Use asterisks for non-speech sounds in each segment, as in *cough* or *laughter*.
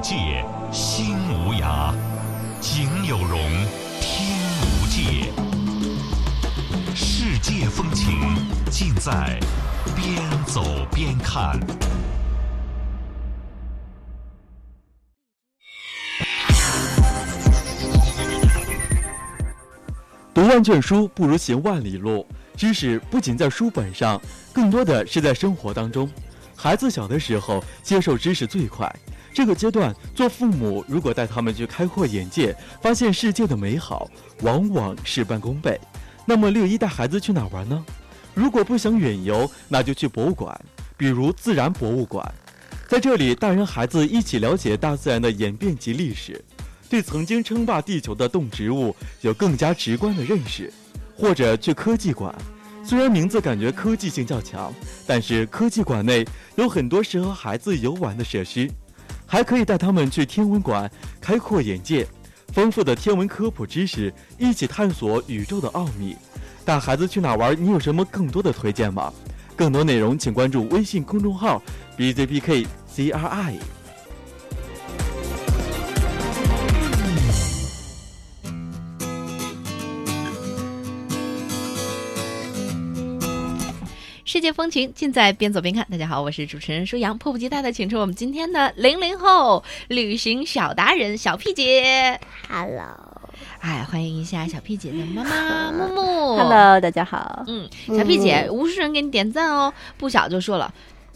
界，心无涯，景有容，天无界。世界风情尽在边走边看。读万卷书不如行万里路，知识不仅在书本上，更多的是在生活当中。孩子小的时候接受知识最快，这个阶段做父母如果带他们去开阔眼界，发现世界的美好，往往事半功倍。那么六一带孩子去哪玩呢？如果不想远游，那就去博物馆，比如自然博物馆，在这里大人孩子一起了解大自然的演变及历史。对曾经称霸地球的动植物有更加直观的认识，或者去科技馆，虽然名字感觉科技性较强，但是科技馆内有很多适合孩子游玩的设施，还可以带他们去天文馆，开阔眼界，丰富的天文科普知识，一起探索宇宙的奥秘。带孩子去哪玩？你有什么更多的推荐吗？更多内容请关注微信公众号 bzbkcri。世界风情尽在边走边看。大家好，我是主持人舒阳，迫不及待的请出我们今天的零零后旅行小达人小屁姐。Hello，哎，欢迎一下小屁姐的妈妈 *laughs* 木木。Hello，大家好。嗯，小屁姐，无数人给你点赞哦。不小就说了，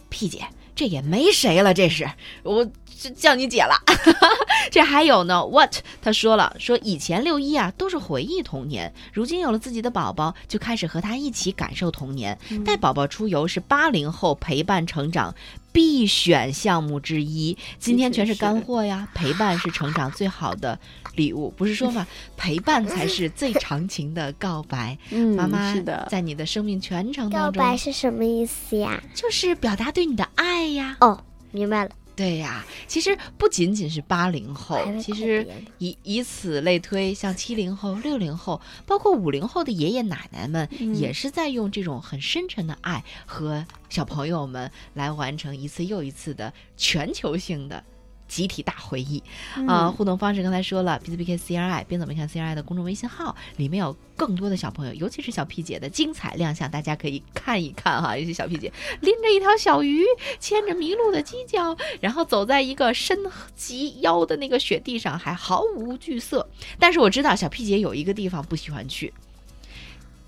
屁姐这也没谁了，这是我这叫你姐了。*laughs* 这还有呢，what？他说了，说以前六一啊都是回忆童年，如今有了自己的宝宝，就开始和他一起感受童年。带宝宝出游是八零后陪伴成长必选项目之一。今天全是干货呀，陪伴是成长最好的礼物，不是说嘛？*laughs* 陪伴才是最长情的告白。*laughs* 嗯妈妈是的，在你的生命全程告当中，白是什么意思呀？就是表达对你的爱呀。哦，明白了。对呀，其实不仅仅是八零后其实以以此类推，像七零后、六零后，包括五零后的爷爷奶奶们，嗯也是在用这种很深沉的爱和小朋友们来完成一次又一次的全球性的。集体大回忆啊、嗯互动方式刚才说了，B Z B K C R I 边走边看 C R I 的公众微信号里面有更多的小朋友，尤其是小屁姐的精彩亮相，大家可以看一看哈。尤其小屁姐拎着一条小鱼，牵着迷路的犄角，然后走在一个深及腰的那个雪地上，还毫无惧色。但是我知道小屁姐有一个地方不喜欢去。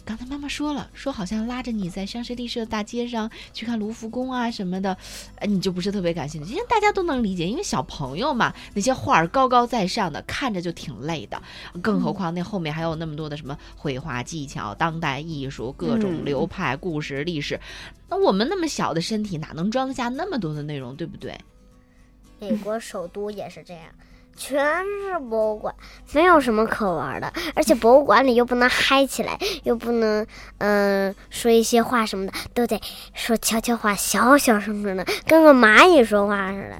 刚才妈妈说了，说好像拉着你在香榭丽舍的大街上去看卢浮宫啊什么的，呃，你就不是特别感兴趣。其实大家都能理解，因为小朋友嘛，那些画儿高高在上的，看着就挺累的。更何况那后面还有那么多的什么绘画技巧、当代艺术、各种嗯流派、故事、历史。那我们那么小的身体，哪能装得下那么多的内容，对不对？美国首都也是这样，全是博物馆，没有什么可玩的。而且博物馆里又不能嗨起来，*laughs* 又不能嗯、说一些话什么的，都得说悄悄话，小小声声的，跟个蚂蚁说话似的。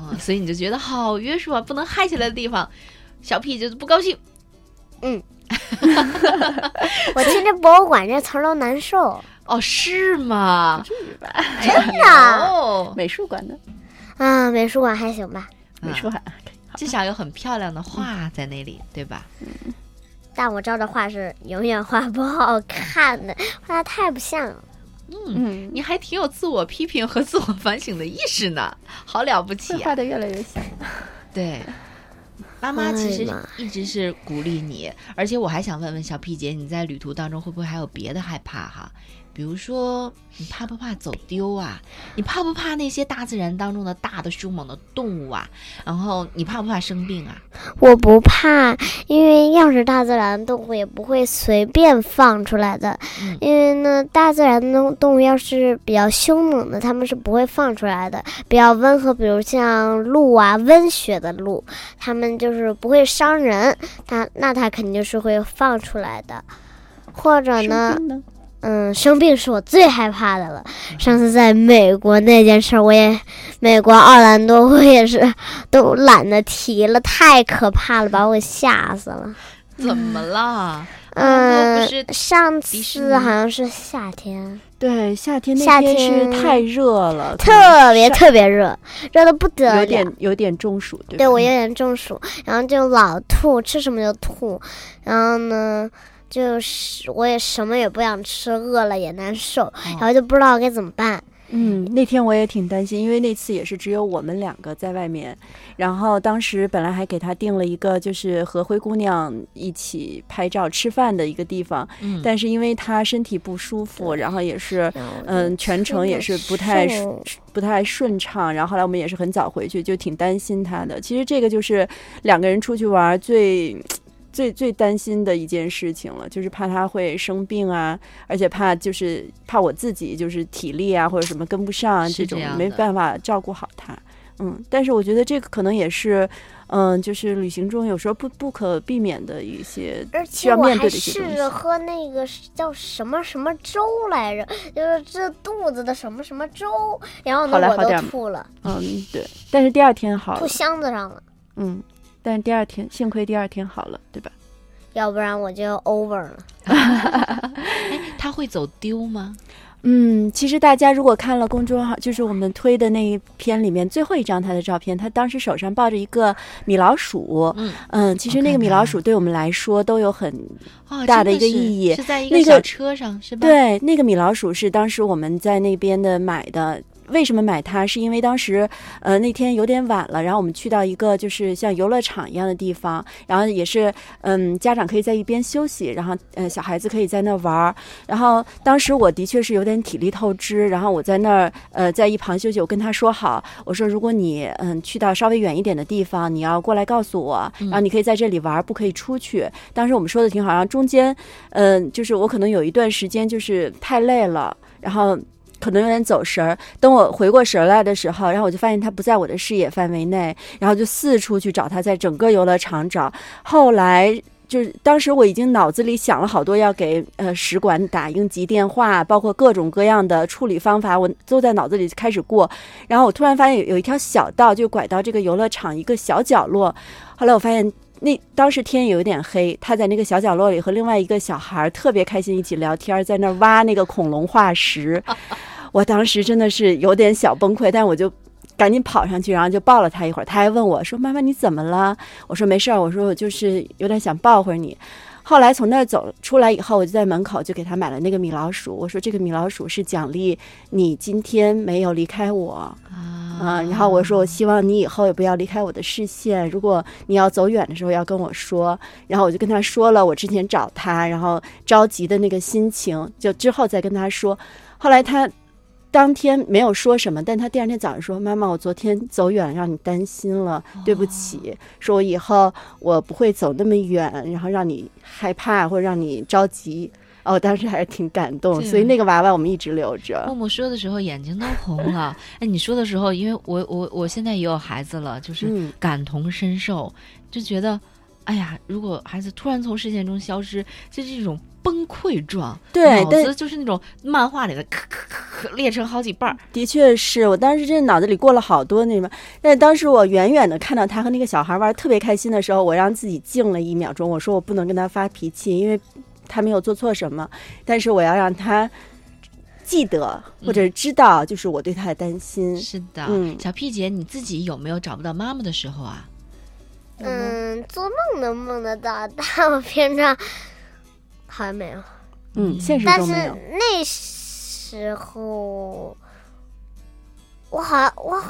啊、所以你就觉得好约束啊，不能嗨起来的地方，*laughs* 小屁就是不高兴。嗯 *laughs* 我听着博物馆这词儿都难受哦，是吗？至于吧？真的哦，美术馆呢啊。美术馆还行吧，美术还至少有很漂亮的画在那里，对吧？嗯但我照的画是永远画不好看的，画的太不像了。嗯，嗯，你还挺有自我批评和自我反省的意识呢，好了不起啊！画的越来越像。对，妈妈其实一直是鼓励你，而且我还想问问小屁姐，你在旅途当中会不会还有别的害怕哈？比如说，你怕不怕走丢啊？你怕不怕那些大自然当中的大的凶猛的动物啊？然后你怕不怕生病啊？我不怕，因为要是大自然动物也不会随便放出来的。嗯因为呢，大自然的动物要是比较凶猛的，它们是不会放出来的。比较温和，比如像鹿啊，温血的鹿，它们就是不会伤人，它那它肯定是会放出来的。或者呢？嗯，生病是我最害怕的了。上次在美国那件事儿，我也美国奥兰多，我也是都懒得提了，太可怕了，把我吓死了。怎么了？嗯上次好像是夏天，对，夏天那夏天是太热了，特别特别热，热的不得了有。点有点中暑，对？对我有点中暑，然后就老吐，吃什么就吐，然后呢，就是我也什么也不想吃，饿了也难受，然后就不知道该怎么办。嗯，那天我也挺担心，因为那次也是只有我们两个在外面，然后当时本来还给他定了一个就是和灰姑娘一起拍照吃饭的一个地方，嗯，但是因为他身体不舒服，然后也是嗯全程也是不太不太顺畅，然后后来我们也是很早回去，就挺担心他的。其实这个就是两个人出去玩最。最最担心的一件事情了，就是怕他会生病啊，而且怕就是怕我自己就是体力啊或者什么跟不上啊，这种没办法照顾好他。嗯，但是我觉得这个可能也是，嗯，就是旅行中有时候不不可避免的一些需要面对的一些东西试着。喝那个叫什么什么粥来着，就是治肚子的什么什么粥，然后后呢我都吐了，嗯，对。但是第二天好吐，箱子上了，嗯，但第二天幸亏第二天好了，对吧？要不然我就 over 了。*laughs* 哎，他会走丢吗？嗯，其实大家如果看了公众号，就是我们推的那一篇里面最后一张他的照片，他当时手上抱着一个米老鼠。嗯，嗯，其实那个米老鼠对我们来说都有很哦，大的一个意义是在一个个小车上是吧？，对，那个米老鼠是当时我们在那边的买的。为什么买它？是因为当时，呃，那天有点晚了，然后我们去到一个就是像游乐场一样的地方，然后也是，嗯，家长可以在一边休息，然后，呃，小孩子可以在那儿玩儿。然后当时我的确是有点体力透支，然后我在那儿，呃，在一旁休息。我跟他说好，我说如果你，嗯，去到稍微远一点的地方，你要过来告诉我，然后你可以在这里玩儿，不可以出去。当时我们说的挺好，然后中间，嗯，就是我可能有一段时间就是太累了，然后可能有点走神儿。等我回过神儿来的时候，然后我就发现他不在我的视野范围内，然后就四处去找他，在整个游乐场找。后来。就是当时我已经脑子里想了好多要给呃使馆打应急电话，包括各种各样的处理方法，我都在脑子里开始过。然后我突然发现有有一条小道，就拐到这个游乐场一个小角落。后来我发现那当时天有点黑，他在那个小角落里和另外一个小孩儿特别开心一起聊天，在那儿挖那个恐龙化石。*laughs* 我当时真的是有点小崩溃，但我就赶紧跑上去，然后就抱了他一会儿。他还问我说：“妈妈你怎么了？”我说：“没事儿。”我说：“我就是有点想抱会儿你。”后来从那儿走出来以后，我就在门口就给他买了那个米老鼠。我说：“这个米老鼠是奖励你今天没有离开我。”啊啊，然后我说我希望你以后也不要离开我的视线，如果你要走远的时候要跟我说。然后我就跟他说了我之前找他，然后着急的那个心情，就之后再跟他说。后来他当天没有说什么，但他第二天早上说：“妈妈，我昨天走远了，让你担心了，对不起。说我以后我不会走那么远，然后让你害怕或者让你着急。”哦，我当时还是挺感动，所以那个娃娃我们一直留着。默默说的时候眼睛都红了。哎，你说的时候，因为我我我现在也有孩子了，就是嗯感同身受，就觉得，哎呀，如果孩子突然从视线中消失，就是一种崩溃状，对但子就是那种漫画里的咔咔咔咔裂成好几半儿。的确是我当时真的脑子里过了好多那什么，但是当时我远远的看到他和那个小孩玩特别开心的时候，我让自己静了一秒钟，我说我不能跟他发脾气，因为他没有做错什么，但是我要让他记得或者知道，就是我对他的担心。是的，嗯小屁姐，你自己有没有找不到妈妈的时候啊？嗯，做梦能梦得到，但我平常好像没有。嗯，现实但是中没有。那时候，我好像我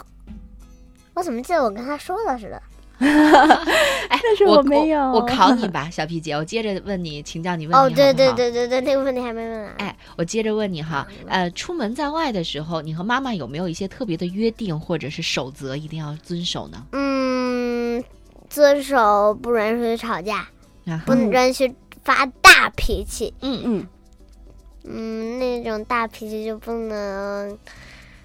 我怎么记得我跟他说了似的？*laughs* 哎，但是我没有我考你吧，*laughs* 小皮姐，我接着问你，请教你问题哦，对对对对对，那个问题还没问完。哎，我接着问你哈，呃，出门在外的时候，你和妈妈有没有一些特别的约定或者是守则，一定要遵守呢？嗯，遵守不允许吵架，啊不允许发大脾气。嗯嗯，嗯，那种大脾气就不能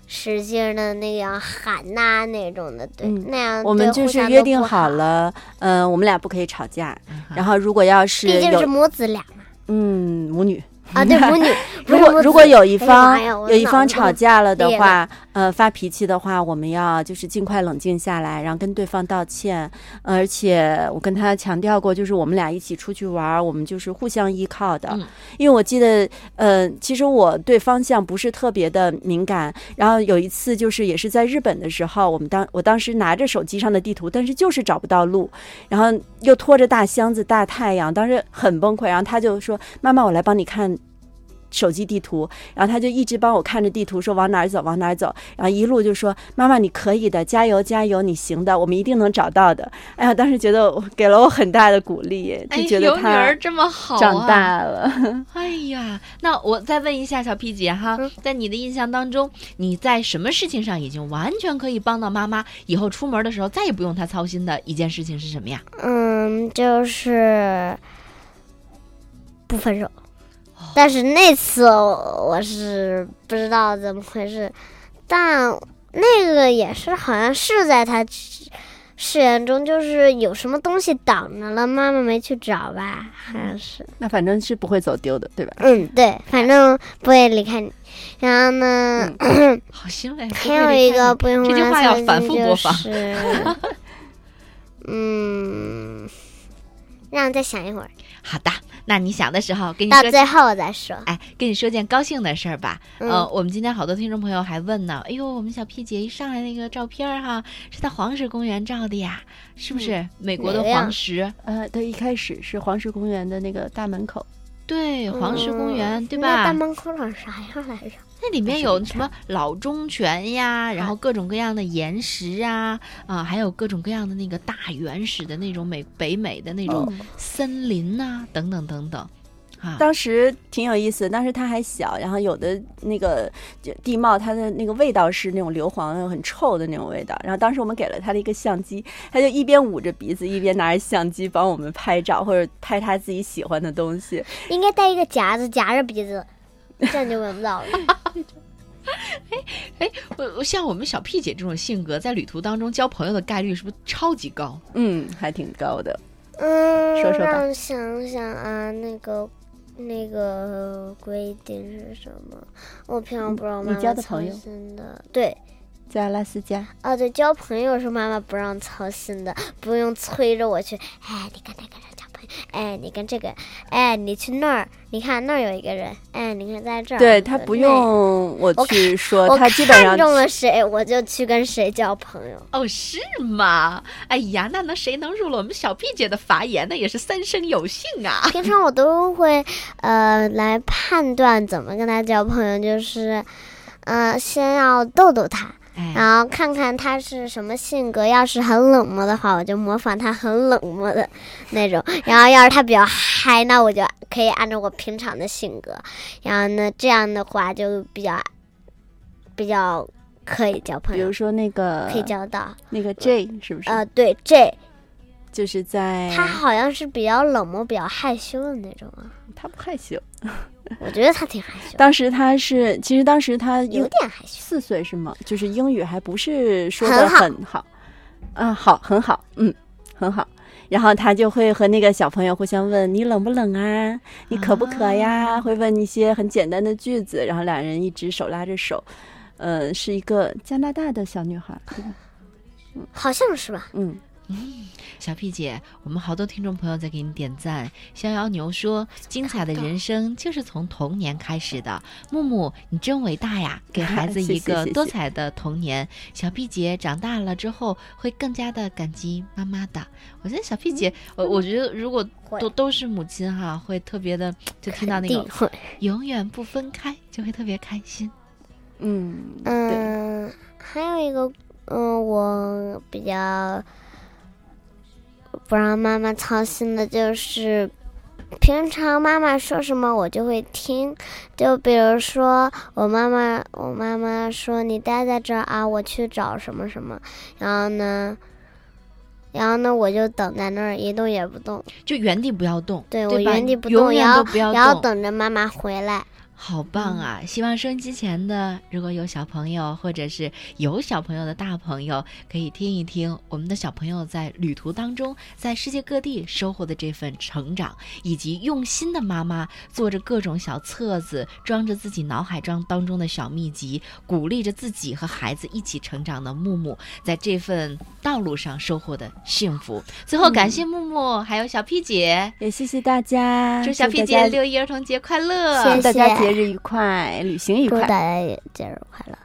使劲的那样喊呐、那种的，对，嗯那样我们就是约定好，了，嗯、我们俩不可以吵架。嗯然后如果要是毕竟是母子俩嘛。嗯母女，啊，对母女。*laughs* 如果如果有一方有一方吵架了的话，呃，发脾气的话，我们要就是尽快冷静下来，然后跟对方道歉。而且我跟他强调过，就是我们俩一起出去玩儿，我们就是互相依靠的。嗯因为我记得，呃，其实我对方向不是特别的敏感。然后有一次就是也是在日本的时候，我们当我当时拿着手机上的地图，但是就是找不到路，然后又拖着大箱子、大太阳，当时很崩溃。然后他就说：“妈妈，我来帮你看。”手机地图，然后他就一直帮我看着地图，说往哪儿走，往哪儿走，然后一路就说：“妈妈，你可以的，加油，加油，你行的，我们一定能找到的。”哎呀，当时觉得我给了我很大的鼓励，哎，就觉得有女儿他这么好、啊，长大了。*laughs* 哎呀，那我再问一下小 P 姐哈，嗯在你的印象当中，你在什么事情上已经完全可以帮到妈妈，以后出门的时候再也不用她操心的一件事情是什么呀？嗯，就是不分手。哦但是那次我我是不知道怎么回事，但那个也是好像是在他誓言中，就是有什么东西挡着了，妈妈没去找吧，好像是。那反正是不会走丢的，对吧？嗯，对，反正不会离开你。然后呢，*coughs* 好欣慰，还有一个不用这句忘话要反操心就复播放是，*laughs* 嗯，让我再想一会儿，好的，那你想的时候跟你说。到最后我再说。哎，跟你说件高兴的事儿吧。嗯呃，我们今天好多听众朋友还问呢，哎呦，我们小 P 姐一上来那个照片儿哈，是在黄石公园照的呀，是不是？美国的黄石，呃，对，一开始是黄石公园的那个大门口，对，黄石公园，对吧那大吧？门口长啥样 *laughs* 来着？那里面有什么老钟泉呀，然后各种各样的岩石啊，啊，还有各种各样的那个大原始的那种美北美的那种森林呐、等等等等，啊，当时挺有意思，当时它还小，然后有的那个就地貌，它的那个味道是那种硫磺很臭的那种味道。然后当时我们给了他的一个相机，他就一边捂着鼻子，一边拿着相机帮我们拍照，或者拍他自己喜欢的东西。应该带一个夹子夹着鼻子，这样就闻不到了。*laughs* 我我像我们小 P 姐这种性格，在旅途当中交朋友的概率是不是超级高？嗯，还挺高的。嗯，说说吧让我想想啊，那个那个规定是什么？我平常不让妈妈操心的。对，在阿拉斯加，啊，对，交朋友是妈妈不让操心的，不用催着我去。哎，你看那个哎，你跟这个，哎，你去那儿，你看那儿有一个人，哎，你看在这儿。对他不用我我去说，他基本上看中了谁，我就去跟谁交朋友。哦，是吗？哎呀，那能谁能入了我们小 B 姐的法眼？那也是三生有幸啊！平常我都会呃来判断怎么跟他交朋友，就是呃先要逗逗他，哎，然后看看他是什么性格。要是很冷漠的话，我就模仿他很冷漠的那种；然后要是他比较嗨，那我就可以按照我平常的性格。然后呢，这样的话就比较比较可以交朋友比如，说那个可以交到。那个 J 是不是？呃，对，J 就是在他好像是比较冷漠、比较害羞的那种啊。他不害羞。我觉得他挺害羞，当时他是，其实当时他有点害羞。四岁是吗？就是英语还不是说很的好很好，啊，好，很好，嗯，很好。然后他就会和那个小朋友互相问你冷不冷啊，你渴不渴呀？会问一些很简单的句子，然后两人一直手拉着手，呃，是一个加拿大的小女孩，嗯？好像是吧？嗯，小 P 姐，我们好多听众朋友在给你点赞。逍遥牛说：“精彩的人生就是从童年开始的。”木木，你真伟大呀，给 *laughs* 孩子一个多彩的童年。小 P 姐长大了之后会更加的感激妈妈的。我觉得小 P 姐，我我觉得如果都都是母亲哈，会特别的，就听到那个。永远不分开，就会特别开心。嗯，嗯，还有一个，嗯，我比较不让妈妈操心的就是，平常妈妈说什么我就会听。就比如说，我妈妈，我妈妈说你待在这儿啊，我去找什么什么，然后呢，然后呢，我就等在那儿一动也不动。就原地不要动，对对我原地不动，然后远都不要然后。等着妈妈回来。好棒啊！希望收音机前的如果有小朋友，或者是有小朋友的大朋友，可以听一听我们的小朋友在旅途当中，在世界各地收获的这份成长，以及用心的妈妈做着各种小册子，装着自己脑海中当中的小秘籍，鼓励着自己和孩子一起成长的木木，在这份道路上收获的幸福。最后，感谢木木，还有小 P 姐，也谢谢大家，祝小 P 姐六一儿童节快乐！谢谢大家节日愉快，旅行愉快。祝大家也节日快乐。